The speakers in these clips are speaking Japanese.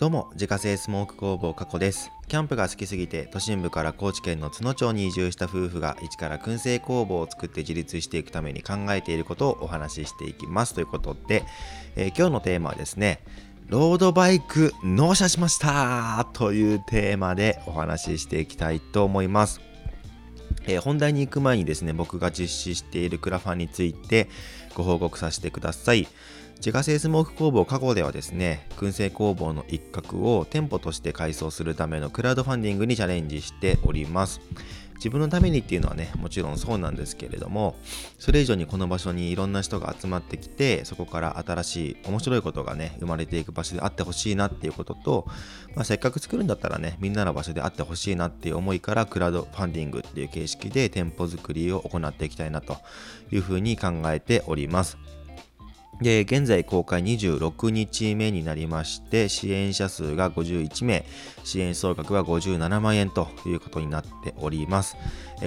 どうも、自家製スモーク工房加古です。キャンプが好きすぎて、都心部から高知県の津野町に移住した夫婦が一から燻製工房を作って自立していくために考えていることをお話ししていきます。ということで、えー、今日のテーマはですね、ロードバイク納車しましたというテーマでお話ししていきたいと思います。えー、本題に行く前にですね、僕が実施しているクラファンについてご報告させてください。自家製スモーク工房過去ではですね、燻製工房の一角を店舗として改装するためのクラウドファンディングにチャレンジしております。自分のためにっていうのはね、もちろんそうなんですけれども、それ以上にこの場所にいろんな人が集まってきて、そこから新しい面白いことがね、生まれていく場所であってほしいなっていうことと、まあ、せっかく作るんだったらね、みんなの場所であってほしいなっていう思いから、クラウドファンディングっていう形式で店舗作りを行っていきたいなというふうに考えております。で、現在公開26日目になりまして、支援者数が51名、支援総額は57万円ということになっております。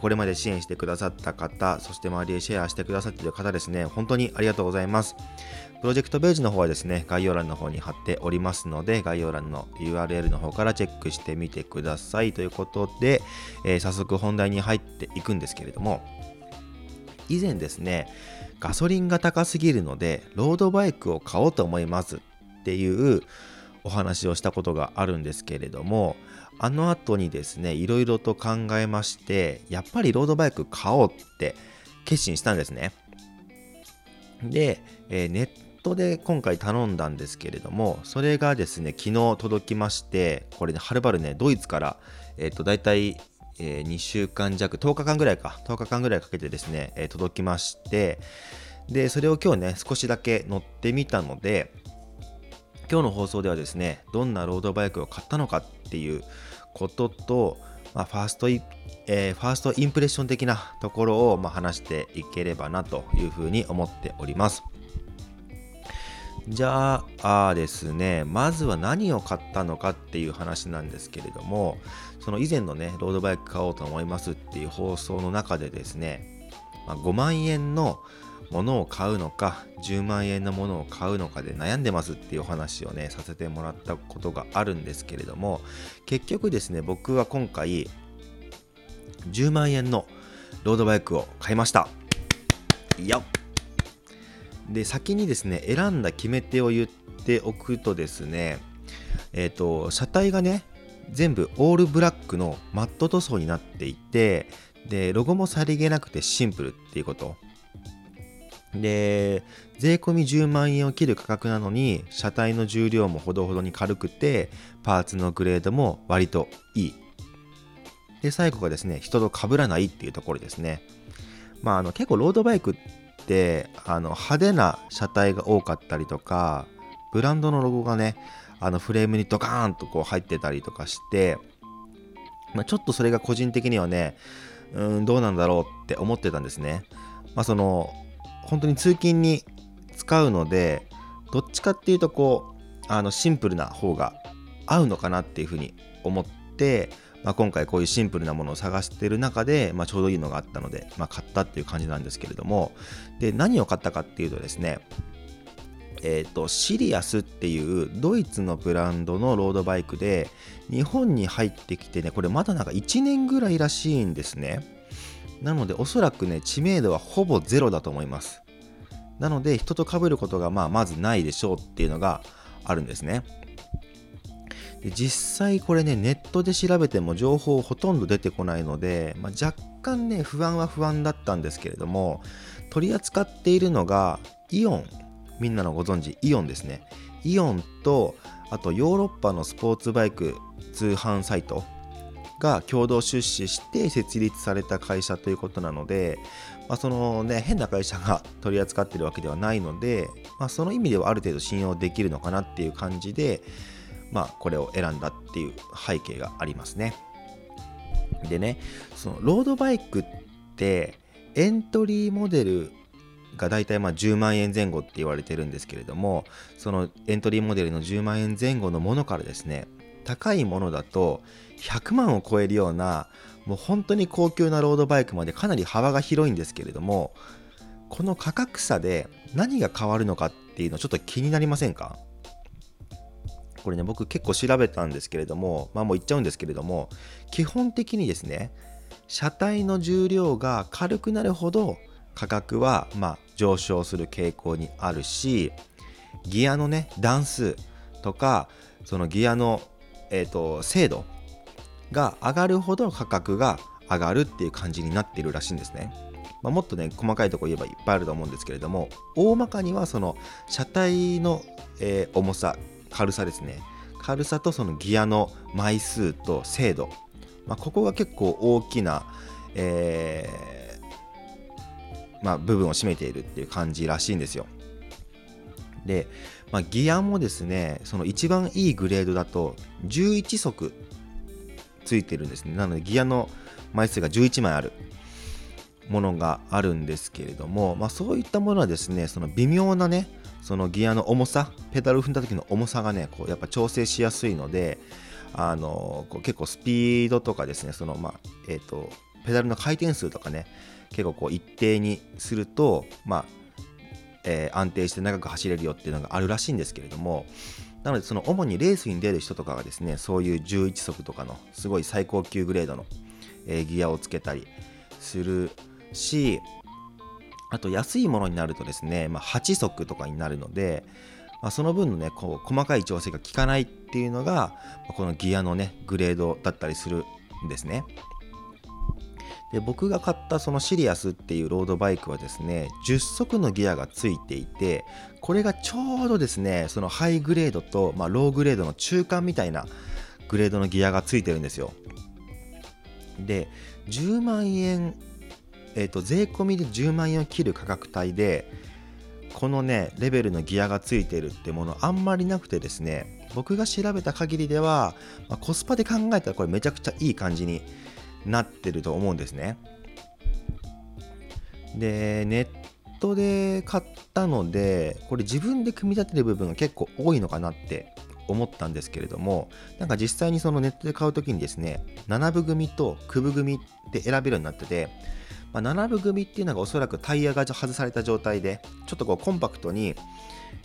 これまで支援してくださった方、そして周りでシェアしてくださっている方ですね、本当にありがとうございます。プロジェクトページの方はですね、概要欄の方に貼っておりますので、概要欄の URL の方からチェックしてみてくださいということで、えー、早速本題に入っていくんですけれども、以前ですね、ガソリンが高すぎるので、ロードバイクを買おうと思いますっていうお話をしたことがあるんですけれども、あの後にですね、いろいろと考えまして、やっぱりロードバイク買おうって決心したんですね。で、えー、ネットで今回頼んだんですけれども、それがですね、昨日届きまして、これね、はるばるね、ドイツから、えっ、ー、と、大体えー、2週間弱、10日間ぐらいか、10日間ぐらいかけてですね、えー、届きまして、で、それを今日ね、少しだけ乗ってみたので、今日の放送ではですね、どんなロードバイクを買ったのかっていうことと、まあ、ファーストイ、えー、ファーストインプレッション的なところを、まあ、話していければなというふうに思っております。じゃあですね、まずは何を買ったのかっていう話なんですけれども、その以前のね、ロードバイク買おうと思いますっていう放送の中でですね、まあ、5万円のものを買うのか、10万円のものを買うのかで悩んでますっていうお話をね、させてもらったことがあるんですけれども、結局ですね、僕は今回、10万円のロードバイクを買いました。よっで先にですね選んだ決め手を言っておくとですねえっ、ー、と車体がね全部オールブラックのマット塗装になっていてでロゴもさりげなくてシンプルっていうこと。で税込み10万円を切る価格なのに車体の重量もほどほどに軽くてパーツのグレードも割といい。で最後がですね人と被らないっていうところですね。まああの結構ロードバイクってあの派手な車体が多かったりとかブランドのロゴがねあのフレームにドカーンとこう入ってたりとかして、まあ、ちょっとそれが個人的にはねうんどうなんだろうって思ってたんですね。まあその本当に通勤に使うのでどっちかっていうとこうあのシンプルな方が合うのかなっていうふうに思ってまあ、今回こういうシンプルなものを探している中で、まあ、ちょうどいいのがあったので、まあ、買ったっていう感じなんですけれども。で何を買ったかっていうとですねえーと、シリアスっていうドイツのブランドのロードバイクで日本に入ってきてねこれまだなんか1年ぐらいらしいんですね。なのでおそらくね知名度はほぼゼロだと思います。なので人と被ることがまあまずないでしょうっていうのがあるんですね。で実際これねネットで調べても情報ほとんど出てこないので、まあ、若干ね不安は不安だったんですけれども取り扱っているのがイオン。みんなのご存知イオンですね。イオンとあとヨーロッパのスポーツバイク通販サイトが共同出資して設立された会社ということなので、まあ、そのね変な会社が 取り扱っているわけではないので、まあ、その意味ではある程度信用できるのかなっていう感じでまあ、これを選んだっていう背景がありますね。でね、そのロードバイクってエントリーモデルが大体まあ10万円前後って言われてるんですけれども、そのエントリーモデルの10万円前後のものからですね、高いものだと100万を超えるようなもう本当に高級なロードバイクまでかなり幅が広いんですけれどもこの価格差で何が変わるのかっていうのちょっと気になりませんか？これね僕結構調べたんですけれどもまあもう言っちゃうんですけれども基本的にですね車体の重量が軽くなるほど価格はま上昇する傾向にあるしギアのね段数とかそのギアの、えーと、精度が上がるほど価格が上がるっていう感じになってるらしいんですね。まあ、もっとね細かいとこ言えばいっぱいあると思うんですけれども大まかにはその車体の、えー、重さ軽さですね。軽さとそのギアの枚数と精度、まあ、ここが結構大きな、えー、まあ、部分を占めているっていう感じらしいんですよ。で、まあ、ギアもですねその一番いいグレードだと11足ついてるんですね。なのでギアの枚数が11枚ある。ものがあるんですけれども、まあ、そういったものはですねその微妙なねそのギアの重さペダルを踏んだ時の重さがねこうやっぱ調整しやすいのであのこう結構スピードとかですねそのまあえ、ー、とペダルの回転数とかね結構こう一定にするとまあえー、安定して長く走れるよっていうのがあるらしいんですけれどもなのでその主にレースに出る人とかがですねそういう11速とかのすごい最高級グレードの、えー、ギアをつけたりするしあと安いものになるとですね、まあ、8速とかになるので、まあ、その分のねこう細かい調整が効かないっていうのがこのギアのねグレードだったりするんですね。で僕が買ったそのシリアスっていうロードバイクはですね10速のギアがついていてこれがちょうどですねそのハイグレードと、まあ、ローグレードの中間みたいなグレードのギアがついてるんですよで10万円えーと、税込みで10万円を切る価格帯でこのねレベルのギアがついてるってものあんまりなくてですね僕が調べた限りでは、まあ、コスパで考えたらこれめちゃくちゃいい感じになってると思うんですね。でネットで買ったのでこれ自分で組み立てる部分が結構多いのかなって思ったんですけれどもなんか実際にそのネットで買う時にですね7部組と9部組って選べるようになっててまあ、7部組っていうのがおそらくタイヤが外された状態でちょっとこうコンパクトに、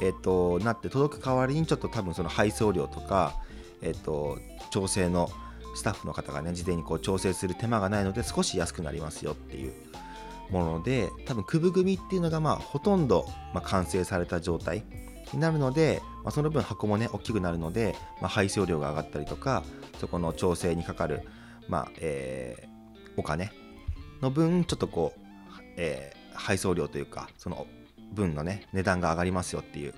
えーと、なって届く代わりにちょっと多分その配送料とか、えーと、調整のスタッフの方がね事前にこう調整する手間がないので少し安くなりますよっていうもので多分区部組っていうのがまあほとんど、まあ、完成された状態になるので、まあ、その分箱もね大きくなるので、まあ、配送料が上がったりとかそこの調整にかかる、まあえー、お金の分ちょっとこう、えー、配送料というかその分のね値段が上がりますよっていう、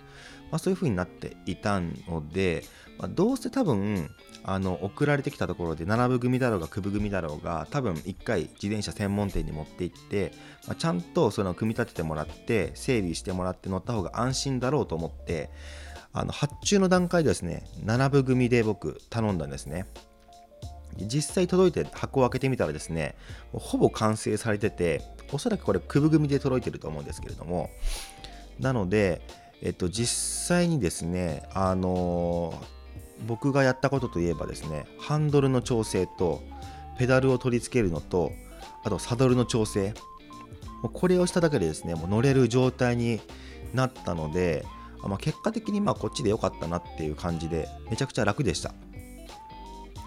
まあ、そういう風になっていたので、まあ、どうせ多分あの送られてきたところで7部組だろうが9部組だろうが多分1回自転車専門店に持って行って、まあ、ちゃんとその組み立ててもらって整備してもらって乗った方が安心だろうと思ってあの発注の段階でですね7部組で僕頼んだんですね。実際届いて箱を開けてみたらですねほぼ完成されてておそらくこれくぶ組で届いてると思うんですけれどもなので、えっと、実際にですねあの、僕がやったことといえばですねハンドルの調整とペダルを取り付けるのとあとサドルの調整これをしただけでですねもう乗れる状態になったので、まあ、結果的にまあこっちで良かったなっていう感じでめちゃくちゃ楽でした。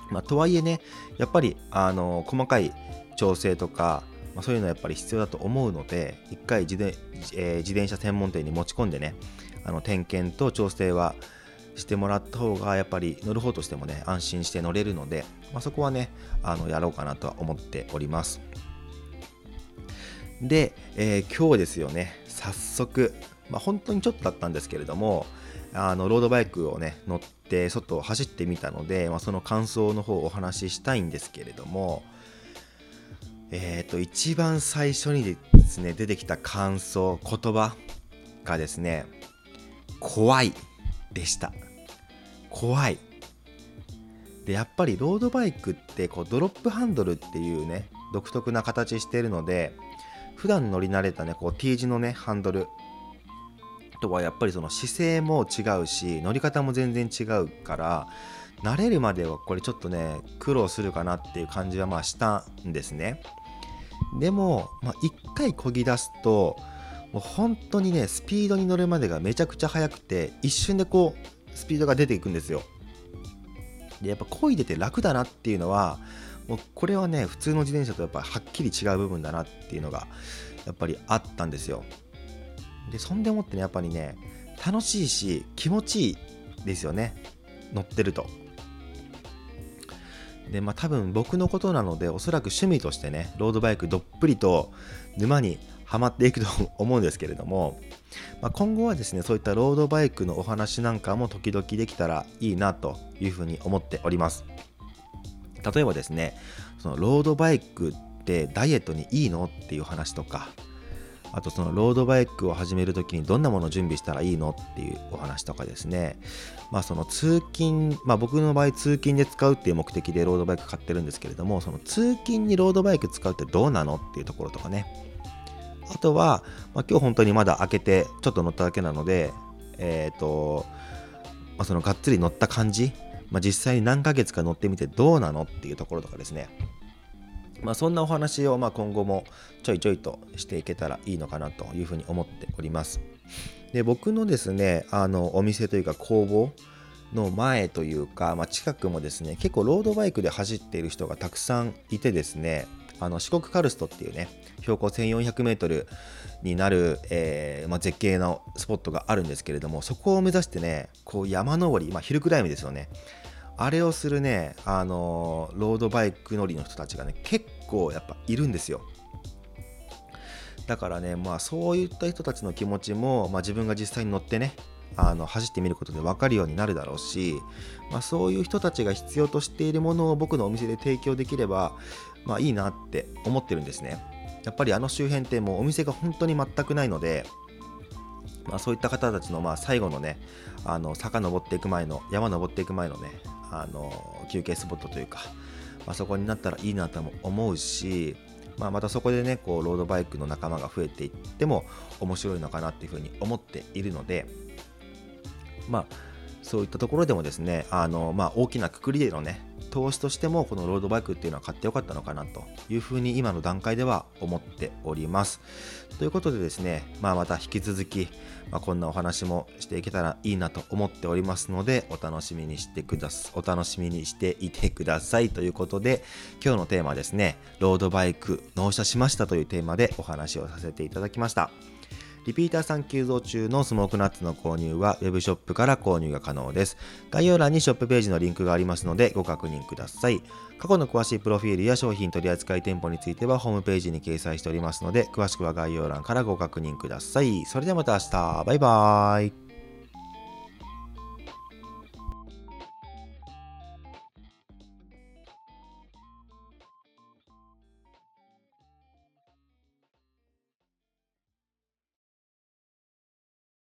まあ、とはいえねやっぱりあの細かい調整とか、まあ、そういうのはやっぱり必要だと思うので一回自転,、えー、自転車専門店に持ち込んでねあの点検と調整はしてもらった方がやっぱり乗る方としてもね安心して乗れるので、まあ、そこはねあのやろうかなとは思っております。で、えー、今日ですよね早速、まあ、本当にちょっとだったんですけれどもあのロードバイクをね乗って外を走ってみたので、まあ、その感想の方をお話ししたいんですけれどもえっ、ー、と一番最初にですね出てきた感想言葉がですね怖いでした。怖い。でやっぱりロードバイクってこうドロップハンドルっていうね独特な形してるので普段乗り慣れたねこう T 字のねハンドルとはやっぱりその姿勢も違うし乗り方も全然違うから慣れるまではこれちょっとね苦労するかなっていう感じはまあしたんですね。でも、まあ、回こぎ出すともう本当にねスピードに乗るまでがめちゃくちゃ速くて一瞬でこうスピードが出ていくんですよ。でやっぱ漕いでて楽だなっていうのはもうこれはね普通の自転車とやっぱはっきり違う部分だなっていうのがやっぱりあったんですよ。でそんでもってねやっぱりね楽しいし気持ちいいですよね。乗ってると。でまあ多分僕のことなのでおそらく趣味としてねロードバイクどっぷりと沼にはまっていくと 思うんですけれども、まあ、今後はですねそういったロードバイクのお話なんかも時々できたらいいなというふうに思っております。例えばですねそのロードバイクってダイエットにいいの？っていう話とかあとそのロードバイクを始めるときにどんなものを準備したらいいのっていうお話とかですね。まあその通勤まあ僕の場合通勤で使うっていう目的でロードバイク買ってるんですけれどもその通勤にロードバイク使うってどうなのっていうところとかね。あとは、まあ、今日本当にまだ開けてちょっと乗っただけなのでえっ、ー、と、まあ、そのがっつり乗った感じまあ、実際に何ヶ月か乗ってみてどうなのっていうところとかですね。まあ、そんなお話をま今後もちょいちょいとしていけたらいいのかなというふうに思っております。で僕のですねあのお店というか工房の前というか、まあ、近くもですね結構ロードバイクで走っている人がたくさんいてですねあの四国カルストっていうね標高 1400m になる、えー、まあ、絶景のスポットがあるんですけれどもそこを目指してねこう山登り、まあ、ヒルクライムですよねあれをするね、あの、ロードバイク乗りの人たちがね、結構やっぱいるんですよ。だからね、まあそういった人たちの気持ちも、まあ、自分が実際に乗ってね、あの走ってみることで分かるようになるだろうし、まあ、そういう人たちが必要としているものを僕のお店で提供できれば、まあ、いいなって思ってるんですね。やっぱりあの周辺ってもうお店が本当に全くないので、まあ、そういった方たちのまあ最後のねあの坂登っていく前の山登っていく前のねあの休憩スポットというか、まあ、そこになったらいいなとも思うし、まあ、またそこでねこうロードバイクの仲間が増えていっても面白いのかなっていうふうに思っているのでまあそういったところでもですねあの、まあ、大きなくくりでのね投資としてもこのロードバイクっていうのは買ってよかったのかなというふうに今の段階では思っております。ということでですね、まあ、また引き続き、まあ、こんなお話もしていけたらいいなと思っておりますのでお楽しみにしてくださお楽しみにしていてくださいということで今日のテーマですねロードバイク納車しましたというテーマでお話をさせていただきました。リピーターさん急増中のスモークナッツの購入は Web ショップから購入が可能です。概要欄にショップページのリンクがありますのでご確認ください。過去の詳しいプロフィールや商品取扱店舗についてはホームページに掲載しておりますので詳しくは概要欄からご確認ください。それではまた明日。バイバーイ。